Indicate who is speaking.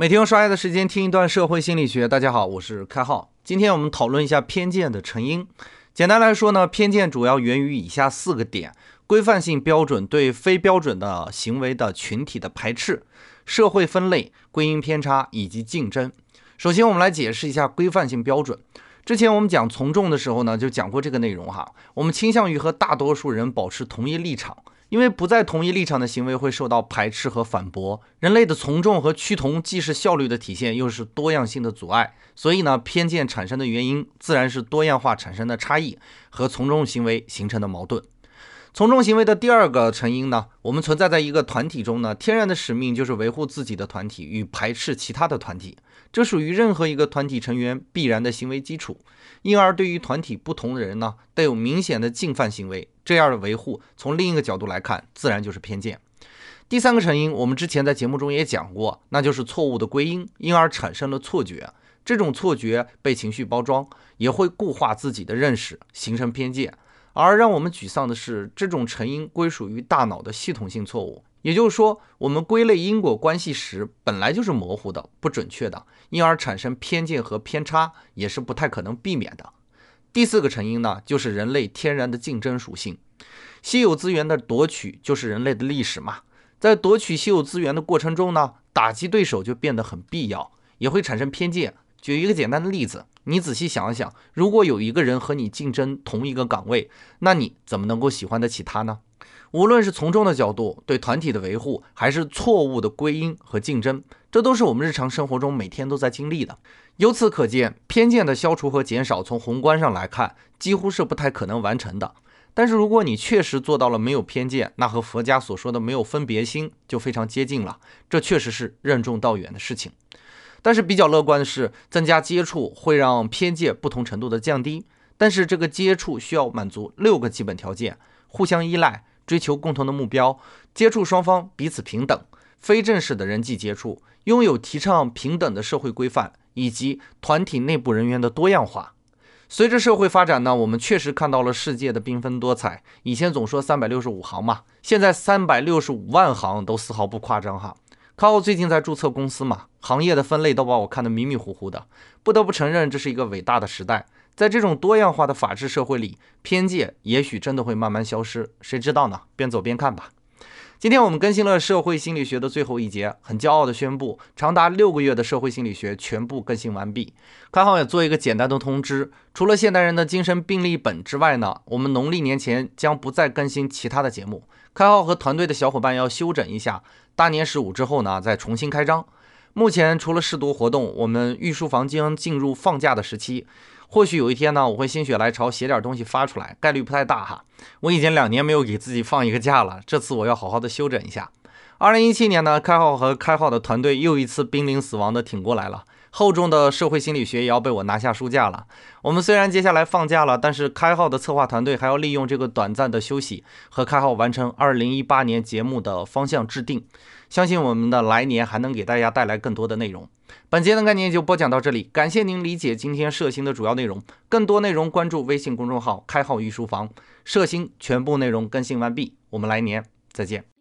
Speaker 1: 每天用刷牙的时间听一段社会心理学。大家好，我是开浩。今天我们讨论一下偏见的成因。简单来说呢，偏见主要源于以下四个点：规范性标准对非标准的行为的群体的排斥、社会分类、归因偏差以及竞争。首先，我们来解释一下规范性标准。之前我们讲从众的时候呢，就讲过这个内容哈。我们倾向于和大多数人保持同一立场。因为不在同一立场的行为会受到排斥和反驳。人类的从众和趋同既是效率的体现，又是多样性的阻碍。所以呢，偏见产生的原因自然是多样化产生的差异和从众行为形成的矛盾。从众行为的第二个成因呢，我们存在在一个团体中呢，天然的使命就是维护自己的团体与排斥其他的团体，这属于任何一个团体成员必然的行为基础。因而，对于团体不同的人呢，带有明显的进犯行为，这样的维护，从另一个角度来看，自然就是偏见。第三个成因，我们之前在节目中也讲过，那就是错误的归因，因而产生了错觉。这种错觉被情绪包装，也会固化自己的认识，形成偏见。而让我们沮丧的是，这种成因归属于大脑的系统性错误。也就是说，我们归类因果关系时本来就是模糊的、不准确的，因而产生偏见和偏差也是不太可能避免的。第四个成因呢，就是人类天然的竞争属性。稀有资源的夺取就是人类的历史嘛。在夺取稀有资源的过程中呢，打击对手就变得很必要，也会产生偏见。举一个简单的例子，你仔细想一想，如果有一个人和你竞争同一个岗位，那你怎么能够喜欢得起他呢？无论是从众的角度对团体的维护，还是错误的归因和竞争，这都是我们日常生活中每天都在经历的。由此可见，偏见的消除和减少，从宏观上来看，几乎是不太可能完成的。但是，如果你确实做到了没有偏见，那和佛家所说的没有分别心就非常接近了。这确实是任重道远的事情。但是比较乐观的是，增加接触会让偏见不同程度的降低。但是这个接触需要满足六个基本条件：互相依赖。追求共同的目标，接触双方彼此平等，非正式的人际接触，拥有提倡平等的社会规范，以及团体内部人员的多样化。随着社会发展呢，我们确实看到了世界的缤纷多彩。以前总说三百六十五行嘛，现在三百六十五万行都丝毫不夸张哈。靠我最近在注册公司嘛，行业的分类都把我看得迷迷糊糊的。不得不承认，这是一个伟大的时代。在这种多样化的法治社会里，偏见也许真的会慢慢消失，谁知道呢？边走边看吧。今天我们更新了社会心理学的最后一节，很骄傲地宣布，长达六个月的社会心理学全部更新完毕。开号也做一个简单的通知，除了现代人的精神病历本之外呢，我们农历年前将不再更新其他的节目。开号和团队的小伙伴要休整一下，大年十五之后呢，再重新开张。目前除了试读活动，我们御书房将进入放假的时期。或许有一天呢，我会心血来潮写点东西发出来，概率不太大哈。我已经两年没有给自己放一个假了，这次我要好好的休整一下。二零一七年呢，开号和开号的团队又一次濒临死亡的挺过来了，厚重的社会心理学也要被我拿下书架了。我们虽然接下来放假了，但是开号的策划团队还要利用这个短暂的休息，和开号完成二零一八年节目的方向制定。相信我们的来年还能给大家带来更多的内容。本节的概念就播讲到这里，感谢您理解今天社星的主要内容。更多内容关注微信公众号“开号御书房”，社星全部内容更新完毕。我们来年再见。